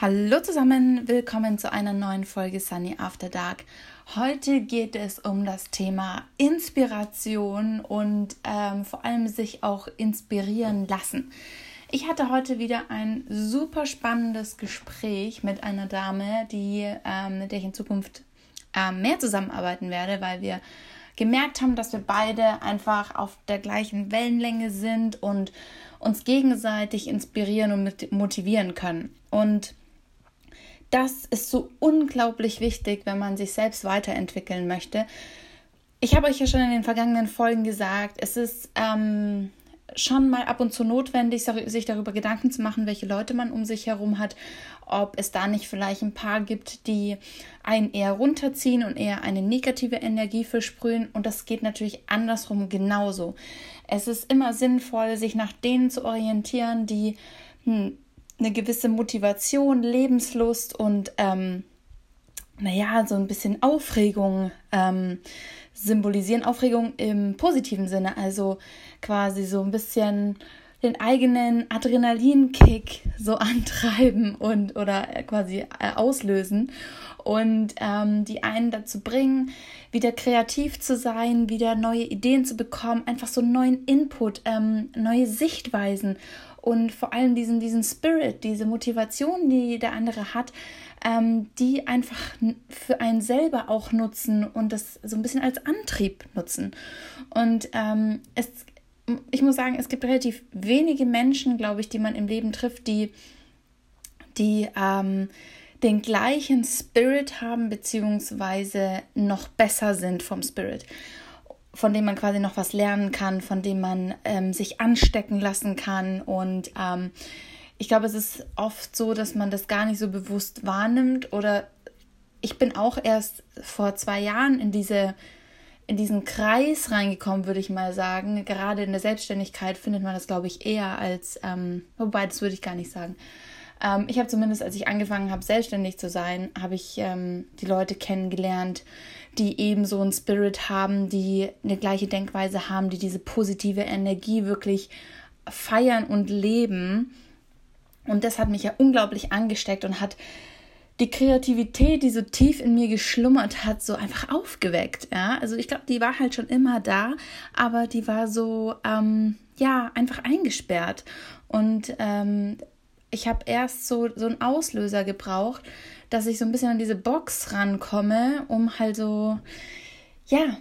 Hallo zusammen, willkommen zu einer neuen Folge Sunny After Dark. Heute geht es um das Thema Inspiration und ähm, vor allem sich auch inspirieren lassen. Ich hatte heute wieder ein super spannendes Gespräch mit einer Dame, die, ähm, mit der ich in Zukunft ähm, mehr zusammenarbeiten werde, weil wir gemerkt haben, dass wir beide einfach auf der gleichen Wellenlänge sind und uns gegenseitig inspirieren und motivieren können. Und das ist so unglaublich wichtig, wenn man sich selbst weiterentwickeln möchte. Ich habe euch ja schon in den vergangenen Folgen gesagt, es ist ähm, schon mal ab und zu notwendig, sich darüber Gedanken zu machen, welche Leute man um sich herum hat, ob es da nicht vielleicht ein paar gibt, die einen eher runterziehen und eher eine negative Energie versprühen. Und das geht natürlich andersrum genauso. Es ist immer sinnvoll, sich nach denen zu orientieren, die hm, eine gewisse Motivation, Lebenslust und ähm, naja, so ein bisschen Aufregung ähm, symbolisieren. Aufregung im positiven Sinne, also quasi so ein bisschen den eigenen Adrenalinkick so antreiben und oder quasi äh, auslösen und ähm, die einen dazu bringen, wieder kreativ zu sein, wieder neue Ideen zu bekommen, einfach so neuen Input, ähm, neue Sichtweisen und vor allem diesen, diesen Spirit, diese Motivation, die der andere hat, ähm, die einfach für einen selber auch nutzen und das so ein bisschen als Antrieb nutzen. Und ähm, es, ich muss sagen, es gibt relativ wenige Menschen, glaube ich, die man im Leben trifft, die, die ähm, den gleichen Spirit haben, beziehungsweise noch besser sind vom Spirit von dem man quasi noch was lernen kann, von dem man ähm, sich anstecken lassen kann. Und ähm, ich glaube, es ist oft so, dass man das gar nicht so bewusst wahrnimmt. Oder ich bin auch erst vor zwei Jahren in diese in diesen Kreis reingekommen, würde ich mal sagen. Gerade in der Selbstständigkeit findet man das, glaube ich, eher als, ähm, wobei das würde ich gar nicht sagen. Ähm, ich habe zumindest, als ich angefangen habe, selbstständig zu sein, habe ich ähm, die Leute kennengelernt, die eben so einen Spirit haben, die eine gleiche Denkweise haben, die diese positive Energie wirklich feiern und leben. Und das hat mich ja unglaublich angesteckt und hat die Kreativität, die so tief in mir geschlummert hat, so einfach aufgeweckt. Ja, also ich glaube, die war halt schon immer da, aber die war so, ähm, ja, einfach eingesperrt. Und ähm, ich habe erst so, so einen Auslöser gebraucht, dass ich so ein bisschen an diese Box rankomme, um halt so, ja,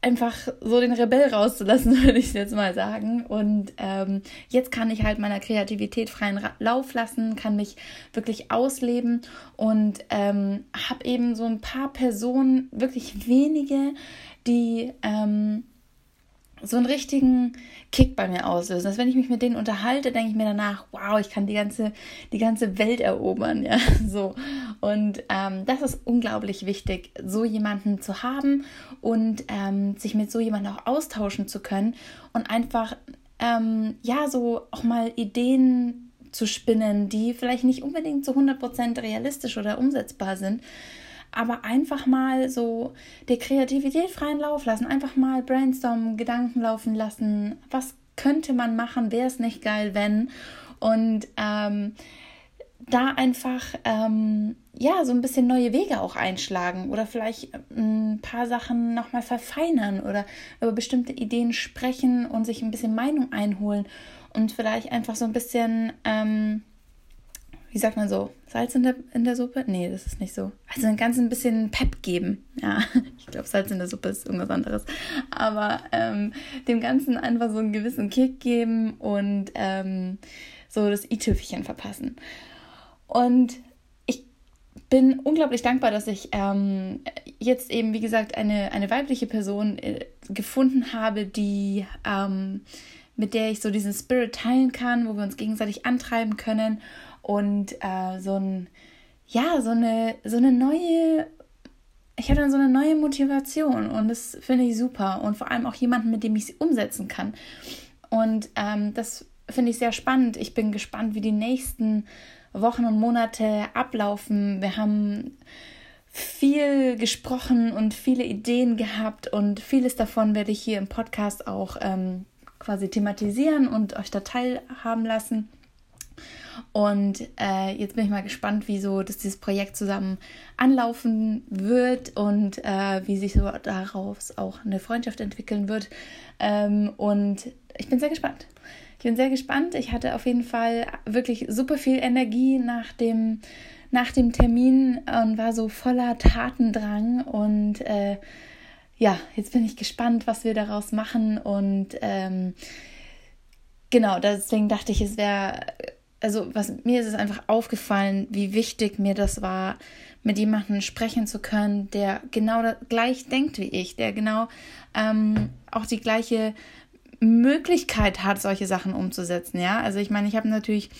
einfach so den Rebell rauszulassen, würde ich jetzt mal sagen. Und ähm, jetzt kann ich halt meiner Kreativität freien Lauf lassen, kann mich wirklich ausleben und ähm, habe eben so ein paar Personen, wirklich wenige, die ähm, so einen richtigen Kick bei mir auslösen. Dass wenn ich mich mit denen unterhalte, denke ich mir danach, wow, ich kann die ganze, die ganze Welt erobern, ja, so. Und ähm, das ist unglaublich wichtig, so jemanden zu haben und ähm, sich mit so jemandem auch austauschen zu können und einfach, ähm, ja, so auch mal Ideen zu spinnen, die vielleicht nicht unbedingt zu 100% realistisch oder umsetzbar sind, aber einfach mal so der Kreativität freien Lauf lassen, einfach mal brainstormen, Gedanken laufen lassen, was könnte man machen, wäre es nicht geil, wenn? Und ähm, da einfach ähm, ja so ein bisschen neue Wege auch einschlagen oder vielleicht ähm, ein paar Sachen nochmal verfeinern oder über bestimmte Ideen sprechen und sich ein bisschen Meinung einholen und vielleicht einfach so ein bisschen ähm, wie sagt man so, Salz in der, in der Suppe? Nee, das ist nicht so. Also ein ganz ein bisschen Pep geben. Ja, ich glaube, Salz in der Suppe ist irgendwas anderes. Aber ähm, dem Ganzen einfach so einen gewissen Kick geben und ähm, so das i-Tüpfchen verpassen. Und ich bin unglaublich dankbar, dass ich ähm, jetzt eben, wie gesagt, eine, eine weibliche Person äh, gefunden habe, die ähm, mit der ich so diesen Spirit teilen kann, wo wir uns gegenseitig antreiben können und äh, so ein, ja, so eine, so eine neue, ich hatte so eine neue Motivation und das finde ich super und vor allem auch jemanden, mit dem ich sie umsetzen kann. Und ähm, das finde ich sehr spannend. Ich bin gespannt, wie die nächsten Wochen und Monate ablaufen. Wir haben viel gesprochen und viele Ideen gehabt und vieles davon werde ich hier im Podcast auch ähm, quasi thematisieren und euch da teilhaben lassen. Und äh, jetzt bin ich mal gespannt, wie so dass dieses Projekt zusammen anlaufen wird und äh, wie sich so daraus auch eine Freundschaft entwickeln wird. Ähm, und ich bin sehr gespannt. Ich bin sehr gespannt. Ich hatte auf jeden Fall wirklich super viel Energie nach dem, nach dem Termin und war so voller Tatendrang. Und äh, ja, jetzt bin ich gespannt, was wir daraus machen. Und ähm, genau, deswegen dachte ich, es wäre also was mir ist es einfach aufgefallen, wie wichtig mir das war, mit jemandem sprechen zu können, der genau gleich denkt wie ich, der genau ähm, auch die gleiche Möglichkeit hat, solche Sachen umzusetzen. Ja, also ich meine, ich habe natürlich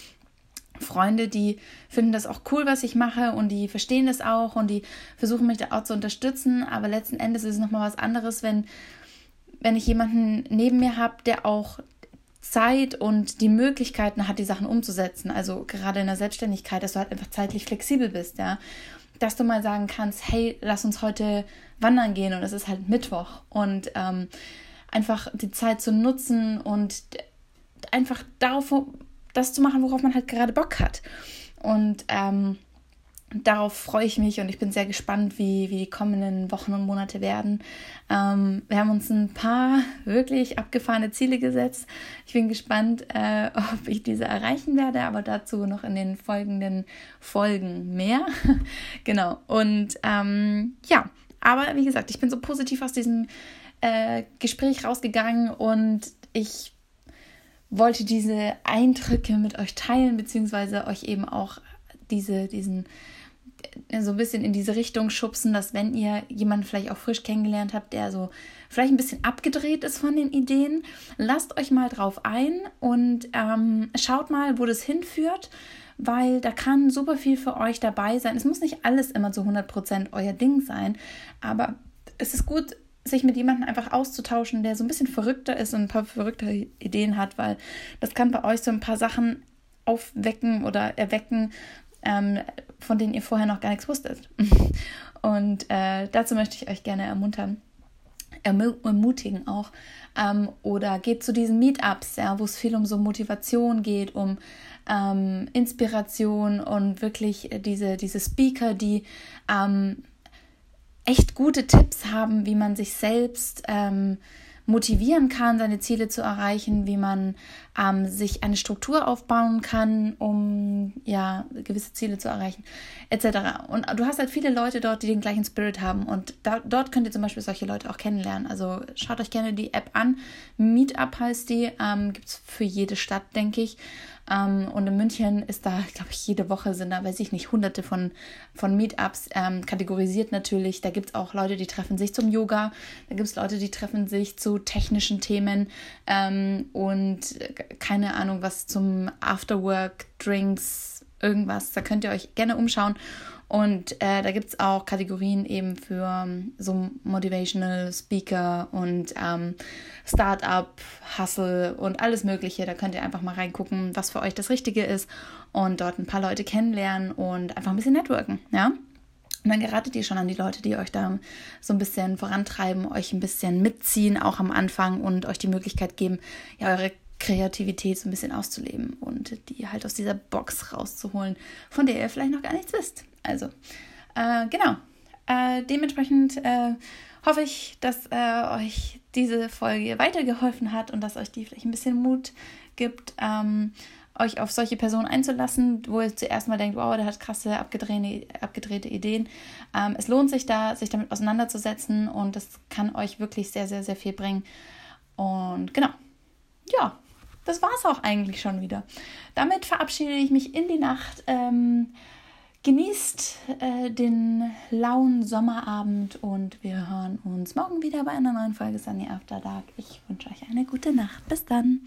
Freunde, die finden das auch cool, was ich mache und die verstehen das auch und die versuchen mich da auch zu unterstützen. Aber letzten Endes ist es nochmal was anderes, wenn, wenn ich jemanden neben mir habe, der auch Zeit und die Möglichkeiten hat, die Sachen umzusetzen. Also gerade in der Selbstständigkeit, dass du halt einfach zeitlich flexibel bist, ja. Dass du mal sagen kannst, hey, lass uns heute wandern gehen und es ist halt Mittwoch und ähm, einfach die Zeit zu nutzen und einfach darauf das zu machen, worauf man halt gerade Bock hat. Und ähm, darauf freue ich mich und ich bin sehr gespannt, wie, wie die kommenden Wochen und Monate werden. Ähm, wir haben uns ein paar wirklich abgefahrene Ziele gesetzt. Ich bin gespannt, äh, ob ich diese erreichen werde, aber dazu noch in den folgenden Folgen mehr. genau. Und ähm, ja, aber wie gesagt, ich bin so positiv aus diesem äh, Gespräch rausgegangen und ich wollte diese Eindrücke mit euch teilen, beziehungsweise euch eben auch diese, diesen so ein bisschen in diese Richtung schubsen, dass wenn ihr jemanden vielleicht auch frisch kennengelernt habt, der so vielleicht ein bisschen abgedreht ist von den Ideen, lasst euch mal drauf ein und ähm, schaut mal, wo das hinführt, weil da kann super viel für euch dabei sein. Es muss nicht alles immer zu 100% euer Ding sein, aber es ist gut, sich mit jemandem einfach auszutauschen, der so ein bisschen verrückter ist und ein paar verrückte Ideen hat, weil das kann bei euch so ein paar Sachen aufwecken oder erwecken, ähm, von denen ihr vorher noch gar nichts wusstet. Und äh, dazu möchte ich euch gerne ermuntern, ermutigen auch. Ähm, oder geht zu diesen Meetups, ja, wo es viel um so Motivation geht, um ähm, Inspiration und wirklich diese, diese Speaker, die ähm, echt gute Tipps haben, wie man sich selbst ähm, motivieren kann, seine Ziele zu erreichen, wie man ähm, sich eine Struktur aufbauen kann, um ja gewisse Ziele zu erreichen, etc. Und du hast halt viele Leute dort, die den gleichen Spirit haben und da, dort könnt ihr zum Beispiel solche Leute auch kennenlernen. Also schaut euch gerne die App an. Meetup heißt die, ähm, gibt es für jede Stadt, denke ich. Ähm, und in München ist da, glaube ich, jede Woche sind da, weiß ich nicht, hunderte von, von Meetups ähm, kategorisiert natürlich. Da gibt es auch Leute, die treffen sich zum Yoga. Da gibt es Leute, die treffen sich zu technischen Themen ähm, und äh, keine Ahnung, was zum Afterwork, Drinks, irgendwas. Da könnt ihr euch gerne umschauen. Und äh, da gibt es auch Kategorien eben für um, so Motivational Speaker und ähm, Startup, Hustle und alles Mögliche. Da könnt ihr einfach mal reingucken, was für euch das Richtige ist und dort ein paar Leute kennenlernen und einfach ein bisschen networken, ja. Und dann geratet ihr schon an die Leute, die euch da so ein bisschen vorantreiben, euch ein bisschen mitziehen, auch am Anfang und euch die Möglichkeit geben, ja, eure Kreativität so ein bisschen auszuleben und die halt aus dieser Box rauszuholen, von der ihr vielleicht noch gar nichts wisst. Also, äh, genau. Äh, dementsprechend äh, hoffe ich, dass äh, euch diese Folge weitergeholfen hat und dass euch die vielleicht ein bisschen Mut gibt, ähm, euch auf solche Personen einzulassen, wo ihr zuerst mal denkt, wow, der hat krasse, abgedrehte, abgedrehte Ideen. Ähm, es lohnt sich da, sich damit auseinanderzusetzen und das kann euch wirklich sehr, sehr, sehr viel bringen. Und genau, das war es auch eigentlich schon wieder. Damit verabschiede ich mich in die Nacht. Ähm, genießt äh, den lauen Sommerabend und wir hören uns morgen wieder bei einer neuen Folge Sunny After Dark. Ich wünsche euch eine gute Nacht. Bis dann.